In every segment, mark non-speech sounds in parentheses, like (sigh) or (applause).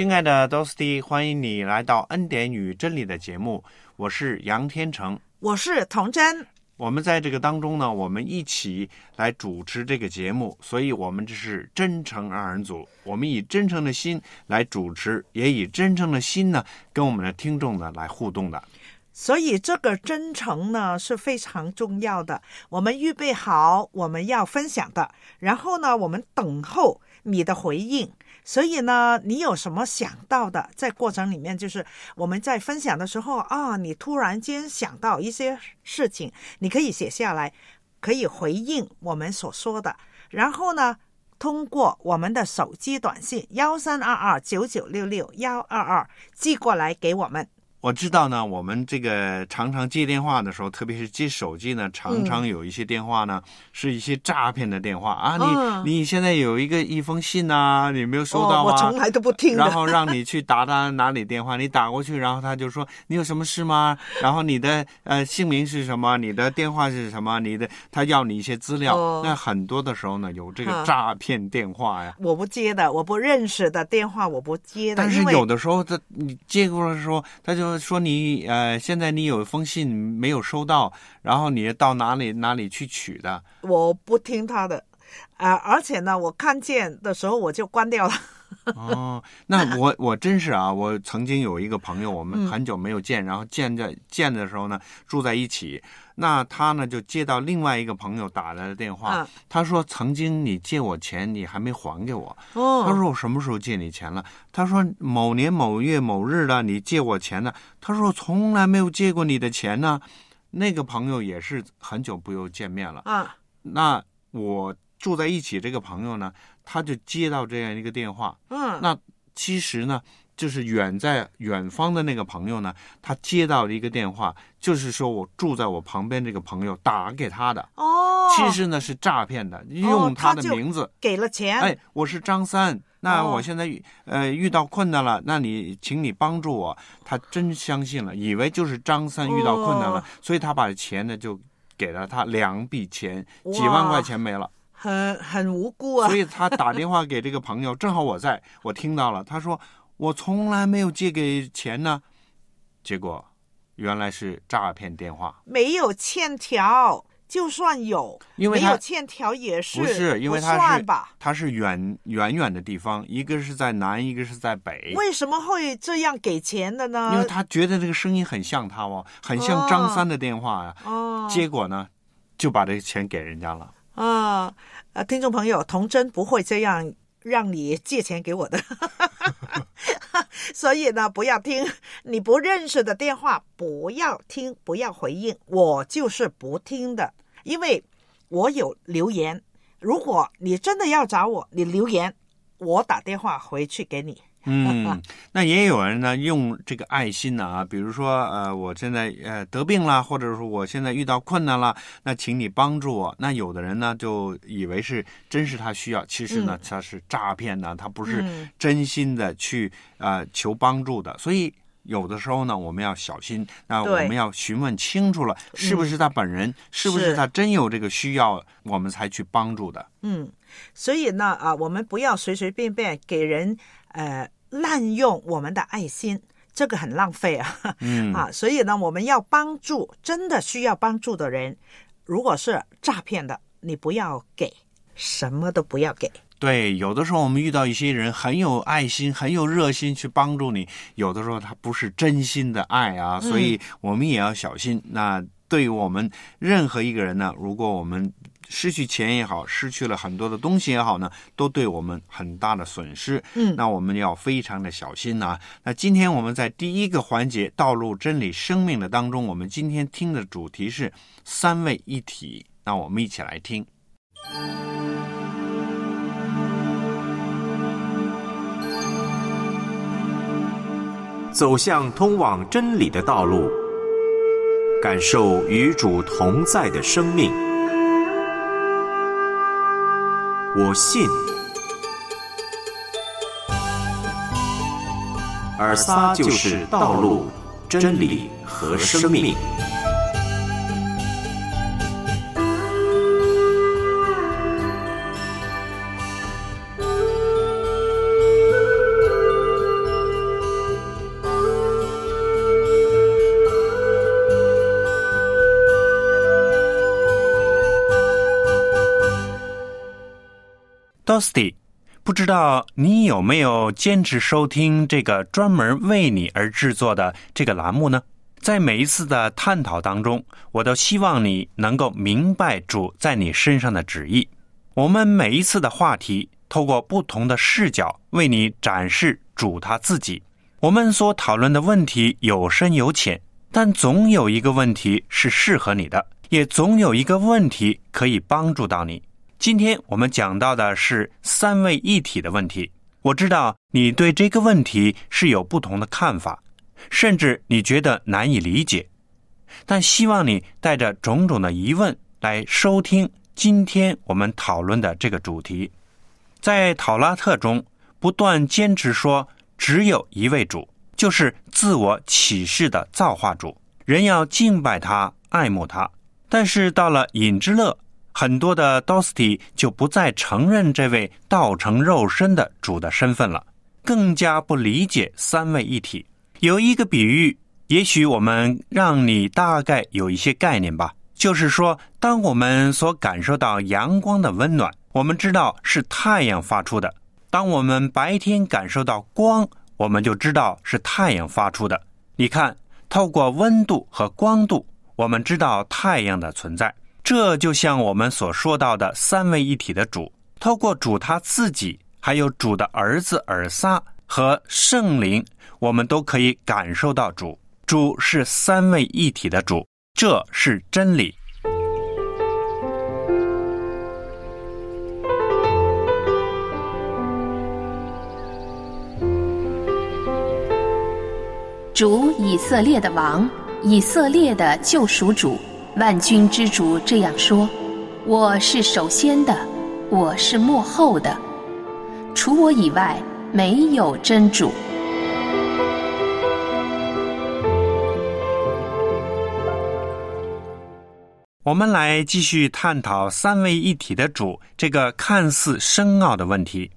亲爱的 Dosty，欢迎你来到《恩典与真理》的节目，我是杨天成，我是童真。我们在这个当中呢，我们一起来主持这个节目，所以我们这是真诚二人组，我们以真诚的心来主持，也以真诚的心呢，跟我们的听众呢来互动的。所以这个真诚呢是非常重要的。我们预备好我们要分享的，然后呢，我们等候你的回应。所以呢，你有什么想到的，在过程里面，就是我们在分享的时候啊，你突然间想到一些事情，你可以写下来，可以回应我们所说的。然后呢，通过我们的手机短信幺三二二九九六六幺二二寄过来给我们。我知道呢，我们这个常常接电话的时候，特别是接手机呢，常常有一些电话呢，是一些诈骗的电话啊。你你现在有一个一封信呐，你没有收到吗？我从来都不听。然后让你去打他哪里电话，你打过去，然后他就说你有什么事吗？然后你的呃姓名是什么？你的电话是什么？你的他要你一些资料。那很多的时候呢，有这个诈骗电话呀。我不接的，我不认识的电话我不接的。但是有的时候他你接过来的时候，他就。说你呃，现在你有一封信没有收到，然后你到哪里哪里去取的？我不听他的，啊，而且呢，我看见的时候我就关掉了。(laughs) 哦，那我我真是啊，我曾经有一个朋友，我们很久没有见，然后见着见的时候呢，住在一起。那他呢就接到另外一个朋友打来的电话，他说：“曾经你借我钱，你还没还给我。”哦，他说：“我什么时候借你钱了？”他说：“某年某月某日的，你借我钱呢？”他说：“我从来没有借过你的钱呢。”那个朋友也是很久不又见面了。啊，那我住在一起这个朋友呢，他就接到这样一个电话。嗯，那其实呢。就是远在远方的那个朋友呢，他接到了一个电话，就是说我住在我旁边这个朋友打给他的。哦，其实呢是诈骗的，用他的名字给了钱。哎，我是张三，那我现在呃遇到困难了，那你请你帮助我。他真相信了，以为就是张三遇到困难了，所以他把钱呢就给了他两笔钱，几万块钱没了，很很无辜啊。所以他打电话给这个朋友，正好我在我听到了，他说。我从来没有借给钱呢，结果原来是诈骗电话。没有欠条，就算有，因为没有欠条也是不是？因为他是他是远远远的地方，一个是在南，一个是在北。为什么会这样给钱的呢？因为他觉得这个声音很像他哦，很像张三的电话呀。哦，结果呢，就把这个钱给人家了。啊，呃，听众朋友，童真不会这样。让你借钱给我的，(laughs) 所以呢，不要听你不认识的电话，不要听，不要回应，我就是不听的，因为我有留言。如果你真的要找我，你留言，我打电话回去给你。嗯，那也有人呢用这个爱心呢啊，比如说呃，我现在呃得病了，或者说我现在遇到困难了，那请你帮助我。那有的人呢就以为是真是他需要，其实呢他是诈骗呢，他不是真心的去呃求帮助的。所以有的时候呢，我们要小心，那我们要询问清楚了，是不是他本人，是不是他真有这个需要，我们才去帮助的。嗯，所以呢啊，我们不要随随便便给人。呃，滥用我们的爱心，这个很浪费啊！嗯 (laughs) 啊，所以呢，我们要帮助真的需要帮助的人。如果是诈骗的，你不要给，什么都不要给。对，有的时候我们遇到一些人很有爱心、很有热心去帮助你，有的时候他不是真心的爱啊，所以我们也要小心。那对于我们任何一个人呢，如果我们失去钱也好失去了很多的东西也好呢都对我们很大的损失。嗯。那我们要非常的小心呐那今天我们在第一个环节道路真理生命的当中我们今天听的主题是三位一体。那我们一起来听。走向通往真理的道路感受与主同在的生命。我信，尔撒就是道路、真理和生命。Dosty，不知道你有没有坚持收听这个专门为你而制作的这个栏目呢？在每一次的探讨当中，我都希望你能够明白主在你身上的旨意。我们每一次的话题，透过不同的视角为你展示主他自己。我们所讨论的问题有深有浅，但总有一个问题是适合你的，也总有一个问题可以帮助到你。今天我们讲到的是三位一体的问题。我知道你对这个问题是有不同的看法，甚至你觉得难以理解。但希望你带着种种的疑问来收听今天我们讨论的这个主题。在讨拉特中，不断坚持说只有一位主，就是自我启示的造化主，人要敬拜他、爱慕他。但是到了隐之乐。很多的 Dosty 就不再承认这位道成肉身的主的身份了，更加不理解三位一体。有一个比喻，也许我们让你大概有一些概念吧。就是说，当我们所感受到阳光的温暖，我们知道是太阳发出的；当我们白天感受到光，我们就知道是太阳发出的。你看，透过温度和光度，我们知道太阳的存在。这就像我们所说到的三位一体的主，透过主他自己，还有主的儿子尔撒和圣灵，我们都可以感受到主。主是三位一体的主，这是真理。主以色列的王，以色列的救赎主。万军之主这样说：“我是首先的，我是幕后的，除我以外没有真主。”我们来继续探讨三位一体的主这个看似深奥的问题。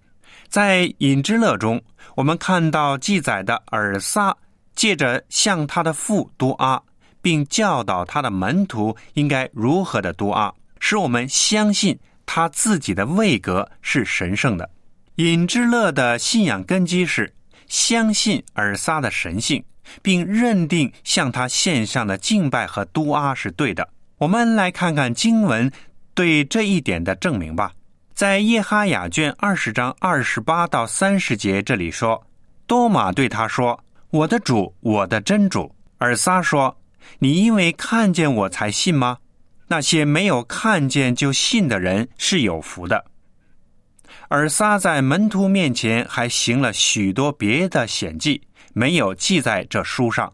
在隐之乐中，我们看到记载的尔撒借着向他的父多阿。并教导他的门徒应该如何的读阿，使我们相信他自己的位格是神圣的。尹之乐的信仰根基是相信尔撒的神性，并认定向他献上的敬拜和读阿是对的。我们来看看经文对这一点的证明吧。在耶哈雅卷二十章二十八到三十节这里说，多马对他说：“我的主，我的真主。”尔撒说。你因为看见我才信吗？那些没有看见就信的人是有福的。而撒在门徒面前还行了许多别的显迹，没有记在这书上，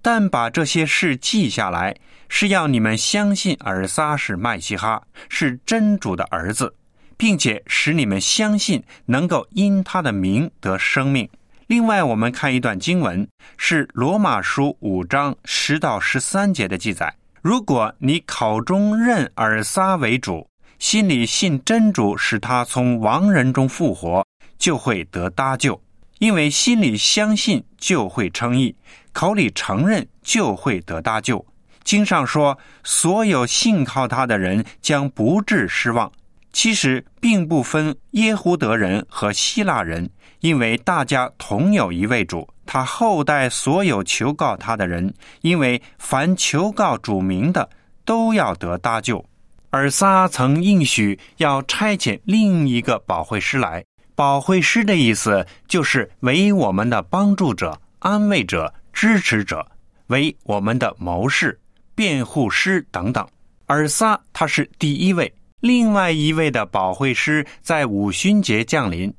但把这些事记下来，是要你们相信尔撒是麦西哈，是真主的儿子，并且使你们相信能够因他的名得生命。另外，我们看一段经文，是罗马书五章十到十三节的记载。如果你口中认尔撒为主，心里信真主使他从亡人中复活，就会得搭救。因为心里相信就会称义，口里承认就会得搭救。经上说，所有信靠他的人将不致失望。其实并不分耶胡德人和希腊人。因为大家同有一位主，他后代所有求告他的人，因为凡求告主名的，都要得搭救。尔撒曾应许要差遣另一个保惠师来，保惠师的意思就是为我们的帮助者、安慰者、支持者，为我们的谋士、辩护师等等。尔撒他是第一位，另外一位的保惠师在五旬节降临。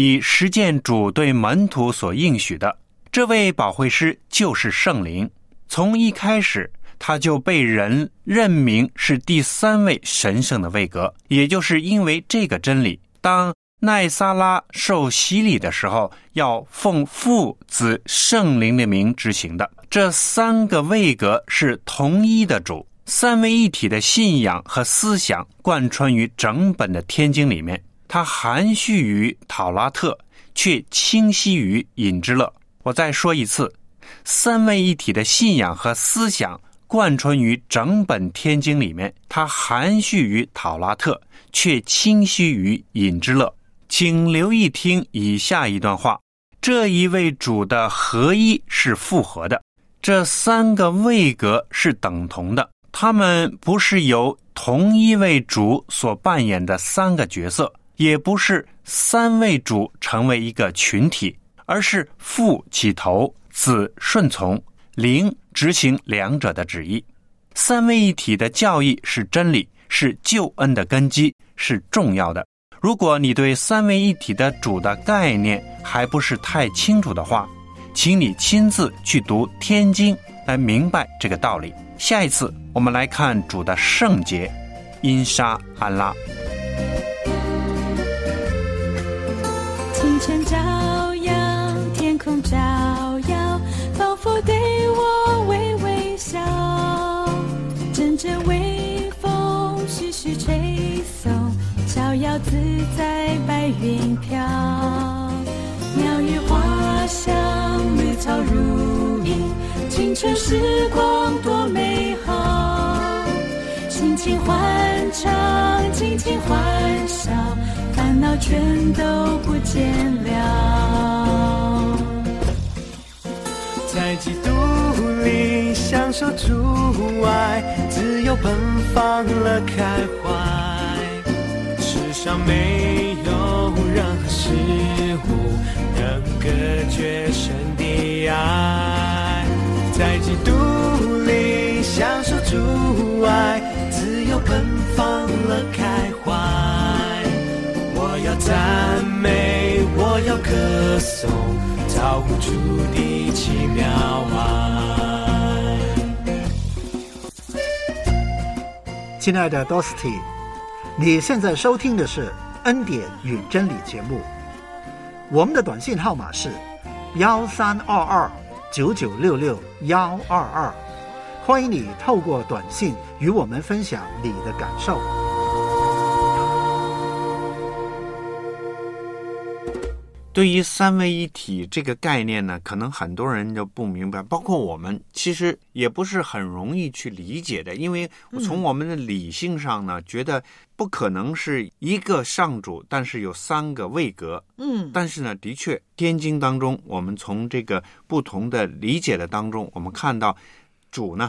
以实践主对门徒所应许的，这位保惠师就是圣灵，从一开始他就被人任命是第三位神圣的位格，也就是因为这个真理，当奈撒拉受洗礼的时候，要奉父子圣灵的名执行的。这三个位格是同一的主，三位一体的信仰和思想贯穿于整本的天经里面。它含蓄于讨拉特，却清晰于隐之乐。我再说一次，三位一体的信仰和思想贯穿于整本天经里面。它含蓄于讨拉特，却清晰于隐之乐。请留意听以下一段话：这一位主的合一是复合的，这三个位格是等同的，他们不是由同一位主所扮演的三个角色，也不是三位主成为一个群体，而是父起头，子顺从，灵执行两者的旨意。三位一体的教义是真理，是救恩的根基，是重要的。如果你对三位一体的主的概念还不是太清楚的话，请你亲自去读《天经》来明白这个道理。下一次我们来看主的圣洁，因沙安拉。清晨照耀，天空照耀，仿佛对我微微笑。阵阵微风徐徐吹送，逍遥自在白云飘。鸟语花香，绿草如茵，青春时光多美好。尽情欢唱，尽情欢笑，烦恼全都不见了。在基督里享受主爱，自由奔放了开怀。世上没有任何事物能隔绝神的爱。在基督里享受主爱，自由奔放了开怀。赞美，我要歌颂，造物主的奇妙啊。亲爱的 Dosty，你现在收听的是恩典与真理节目。我们的短信号码是幺三二二九九六六幺二二，欢迎你透过短信与我们分享你的感受。对于三位一体这个概念呢，可能很多人就不明白，包括我们，其实也不是很容易去理解的。因为从我们的理性上呢，觉得不可能是一个上主，但是有三个位格。嗯但是呢，的确，《天经》当中，我们从这个不同的理解的当中，我们看到主呢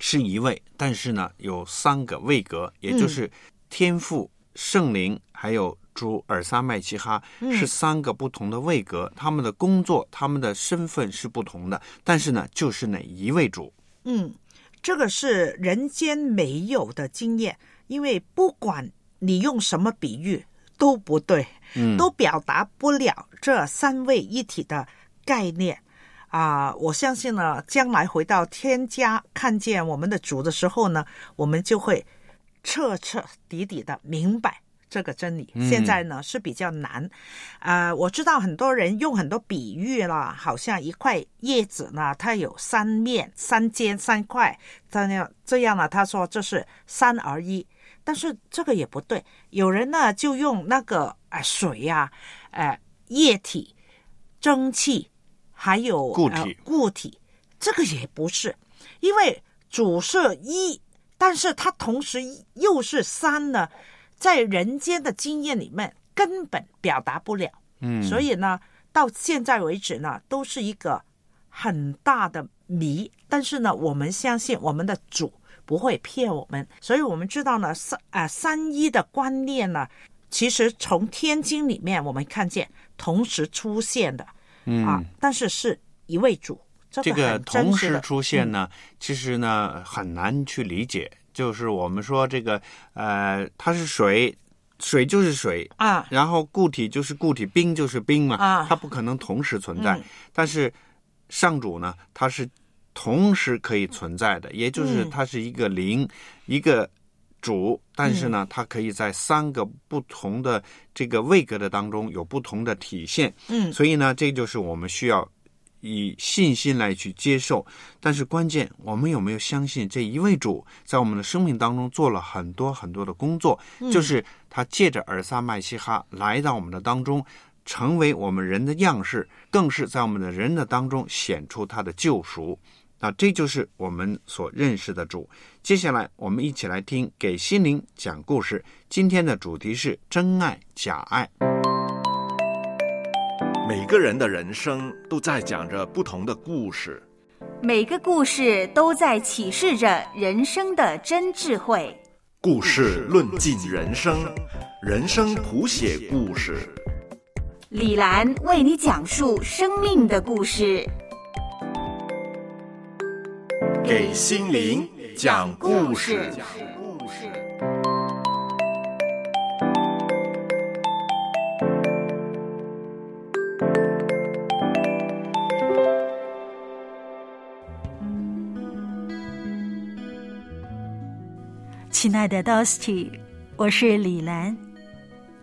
是一位，但是呢有三个位格，也就是天父、圣灵还有主尔萨麦奇哈，是三个不同的位格，他们的工作、他们的身份是不同的，但是呢，就是哪一位主。嗯，这个是人间没有的经验，因为不管你用什么比喻都不对，嗯都表达不了这三位一体的概念。啊，我相信呢，将来回到天家看见我们的主的时候呢，我们就会彻彻底底的明白这个真理。嗯现在呢是比较难，呃，我知道很多人用很多比喻啦，好像一块叶子呢，它有三面、三尖、三块，这样这样呢，他说这是三而一，但是这个也不对。有人呢就用那个呃水呀、呃液体、蒸汽，还有固体呃、固体，这个也不是，因为主是一，但是它同时又是三呢，在人间的经验里面根本表达不了。嗯所以呢，到现在为止呢，都是一个很大的谜。但是呢，我们相信我们的主不会骗我们，所以我们知道呢，三啊、三一的观念呢，其实从天经里面我们看见同时出现的、嗯啊，但是是一位主，这这个同时出现呢，其实呢很难去理解。就是我们说这个呃，它是水，水就是水，啊，然后固体就是固体，冰就是冰嘛，啊它不可能同时存在。嗯但是上主呢，它是同时可以存在的，也就是它是一个灵，一个主，但是嗯呢，它可以在三个不同的这个位格的当中有不同的体现。嗯所以呢，这就是我们需要以信心来去接受。但是关键，我们有没有相信这一位主在我们的生命当中做了很多很多的工作？就是他借着尔撒麦西哈来到我们的当中。成为我们人的样式，更是在我们的人的当中显出他的救赎。那这就是我们所认识的主。接下来，我们一起来听给心灵讲故事。今天的主题是真爱假爱。每个人的人生都在讲着不同的故事，每个故事都在启示着人生的真智慧。故事论尽人生，人生谱写故事。李兰为你讲述生命的故事，给心灵讲故事。亲爱的 Dusty，我是李兰。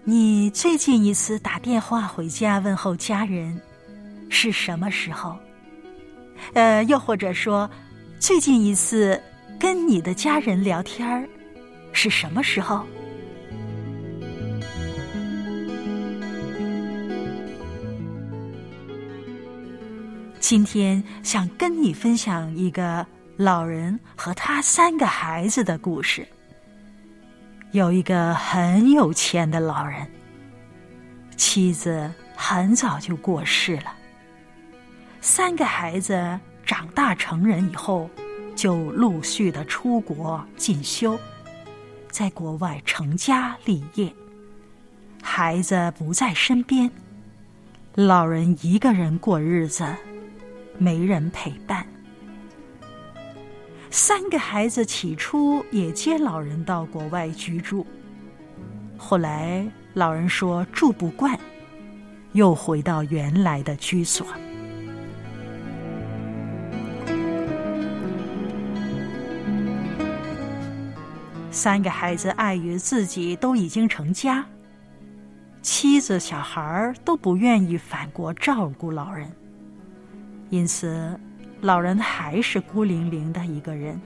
你最近一次打电话回家问候家人是什么时候？呃，又或者说，最近一次跟你的家人聊天儿是什么时候？今天想跟你分享一个老人和他三个孩子的故事。有一个很有钱的老人，妻子很早就过世了。三个孩子长大成人以后，就陆续的出国进修，在国外成家立业。孩子不在身边，老人一个人过日子，没人陪伴。三个孩子起初也接老人到国外居住，后来老人说住不惯，又回到原来的居所。三个孩子碍于自己都已经成家，妻子、小孩都不愿意返国照顾老人，因此。老人还是孤零零的一个人。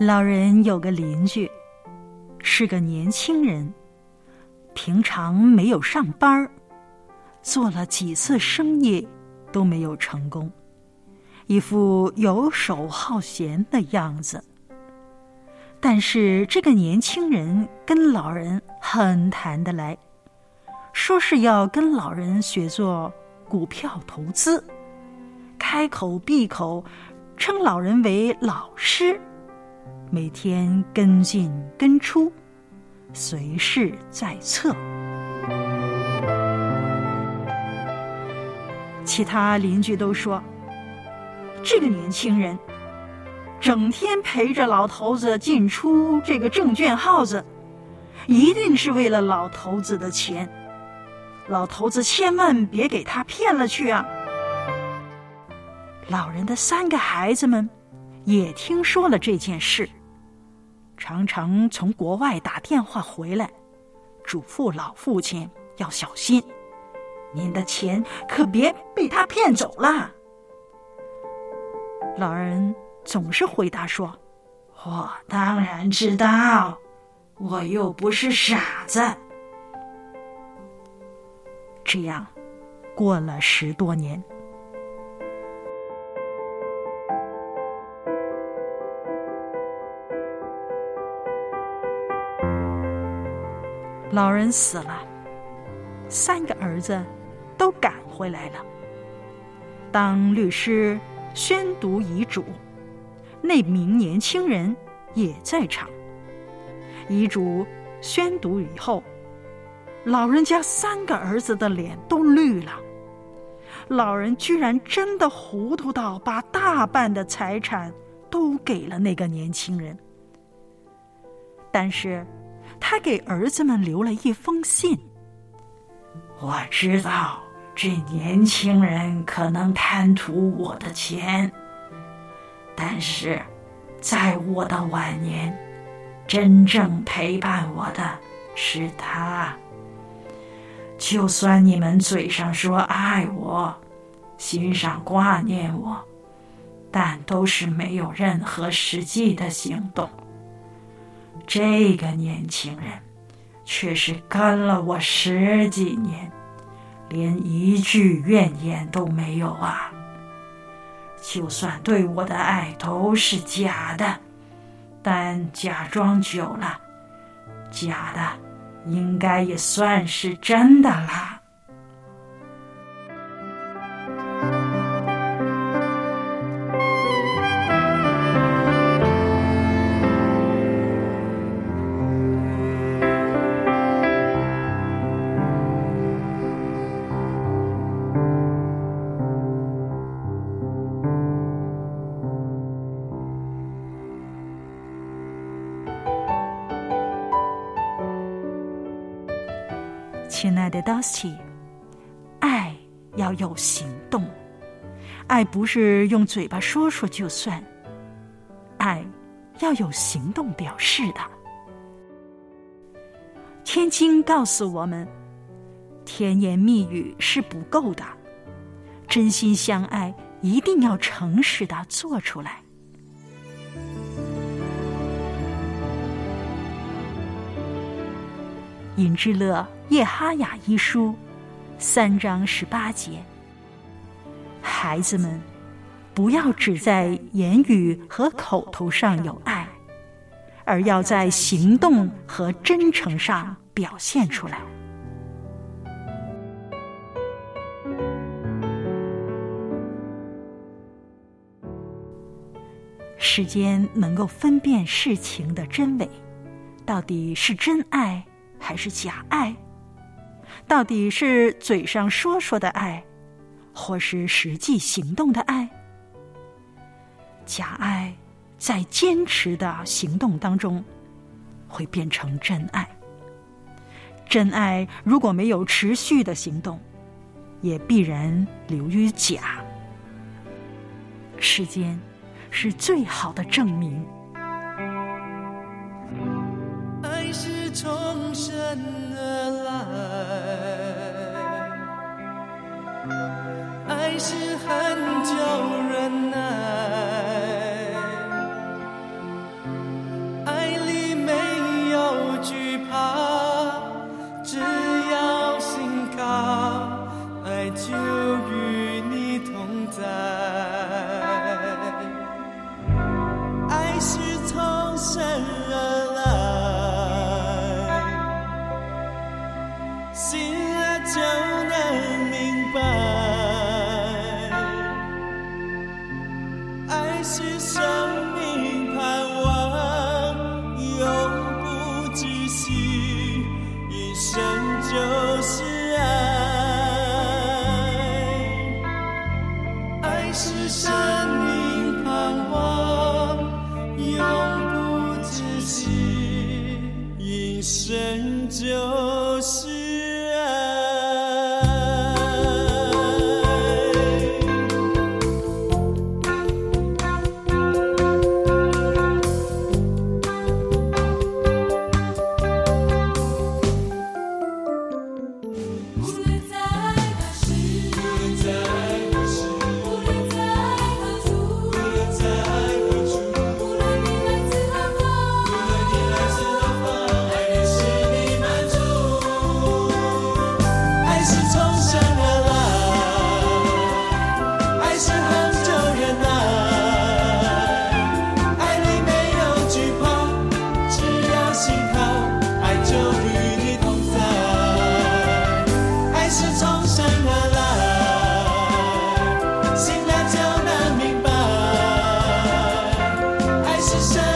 老人有个邻居，是个年轻人，平常没有上班做了几次生意都没有成功，一副游手好闲的样子。但是这个年轻人跟老人很谈得来，说是要跟老人学做股票投资，开口闭口称老人为老师，每天跟进跟出，随时在侧。其他邻居都说，这个年轻人。整天陪着老头子进出这个证券号子，一定是为了老头子的钱。老头子千万别给他骗了去啊！老人的三个孩子们也听说了这件事，常常从国外打电话回来，嘱咐老父亲要小心，您的钱可别被他骗走了。老人。总是回答说：“我当然知道，我又不是傻子。”这样，过了十多年，老人死了，三个儿子都赶回来了。当律师宣读遗嘱。那名年轻人也在场。遗嘱宣读以后，老人家三个儿子的脸都绿了。老人居然真的糊涂到把大半的财产都给了那个年轻人。但是，他给儿子们留了一封信。我知道这年轻人可能贪图我的钱，但是在我的晚年，真正陪伴我的是他。就算你们嘴上说爱我，心上挂念我，但都是没有任何实际的行动。这个年轻人却是跟了我十几年，连一句怨言都没有啊！就算对我的爱都是假的，但假装久了，假的应该也算是真的了。亲爱的 Dusty，爱要有行动，爱不是用嘴巴说说就算，爱要有行动表示的。天经告诉我们，甜言蜜语是不够的，真心相爱一定要诚实的做出来。尹志乐《叶哈雅一书》三章十八节：孩子们，不要只在言语和口头上有爱，而要在行动和真诚上表现出来。时间能够分辨事情的真伪，到底是真爱还是假爱？到底是嘴上说说的爱，或是实际行动的爱？假爱在坚持的行动当中会变成真爱。真爱如果没有持续的行动，也必然流于假。时间是最好的证明。身而来，爱是很叫人。就是爱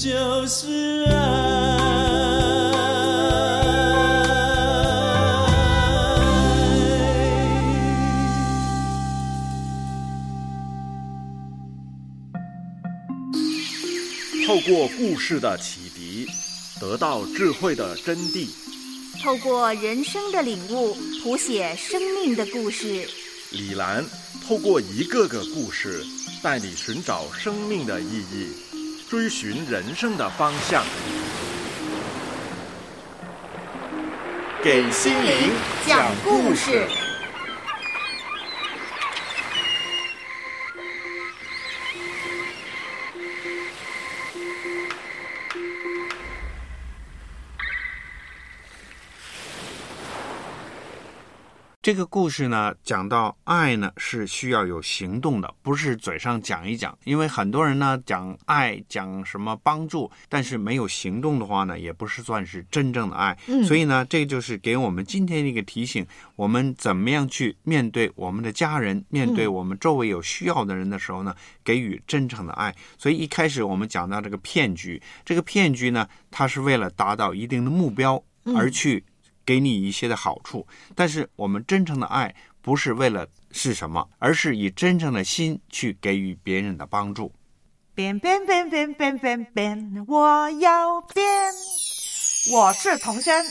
就是爱。透过故事的启迪，得到智慧的真谛；透过人生的领悟，谱写生命的故事。李兰透过一个个故事，带你寻找生命的意义，追寻人生的方向，给心灵讲故事。这个故事呢，讲到爱呢是需要有行动的，不是嘴上讲一讲。因为很多人呢讲爱，讲什么帮助，但是没有行动的话呢，也不是算是真正的爱。嗯所以呢，这就是给我们今天的一个提醒：我们怎么样去面对我们的家人，面对我们周围有需要的人的时候呢，给予真诚的爱。所以一开始我们讲到这个骗局，这个骗局呢，它是为了达到一定的目标而去。给你一些的好处，但是我们真诚的爱不是为了是什么，而是以真诚的心去给予别人的帮助。变变变变变变变，我要变。我是童声，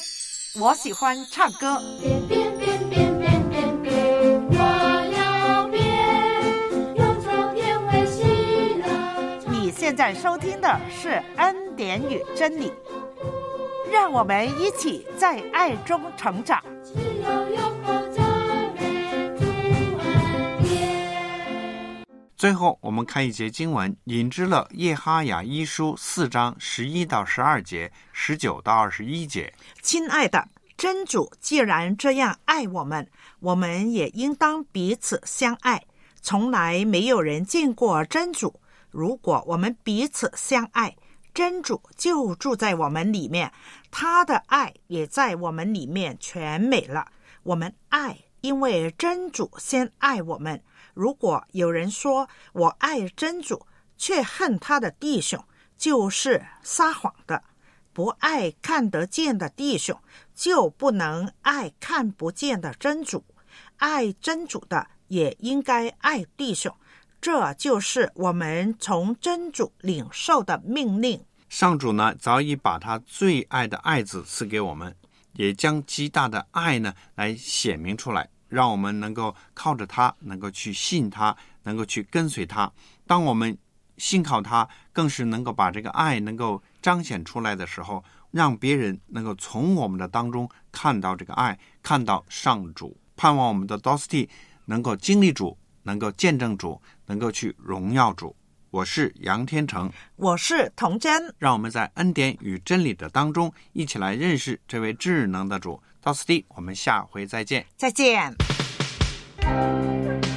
我喜欢唱歌。变变变变变变变，我要变，用昨天为喜乐。你现在收听的是《恩典与真理》，让我们一起在爱中成长。最后，我们看一节经文，引之了耶哈雅一书四章十一到十二节，十九到二十一节。亲爱的真主，既然这样爱我们，我们也应当彼此相爱。从来没有人见过真主。如果我们彼此相爱，真主就住在我们里面，他的爱也在我们里面全美了。我们爱，因为真主先爱我们。如果有人说我爱真主，却恨他的弟兄，就是撒谎的。不爱看得见的弟兄，就不能爱看不见的真主。爱真主的，也应该爱弟兄。这就是我们从真主领受的命令。上主呢，早已把他最爱的爱子赐给我们，也将极大的爱呢来显明出来，让我们能够靠着他，能够去信他，能够去跟随他。当我们信靠他，更是能够把这个爱能够彰显出来的时候，让别人能够从我们的当中看到这个爱，看到上主。盼望我们的 Dosty 能够经历主，能够见证主，能够去荣耀主。我是杨天成。我是童真，让我们在恩典与真理的当中，一起来认识这位智能的主。到此地，我们下回再见。再见。《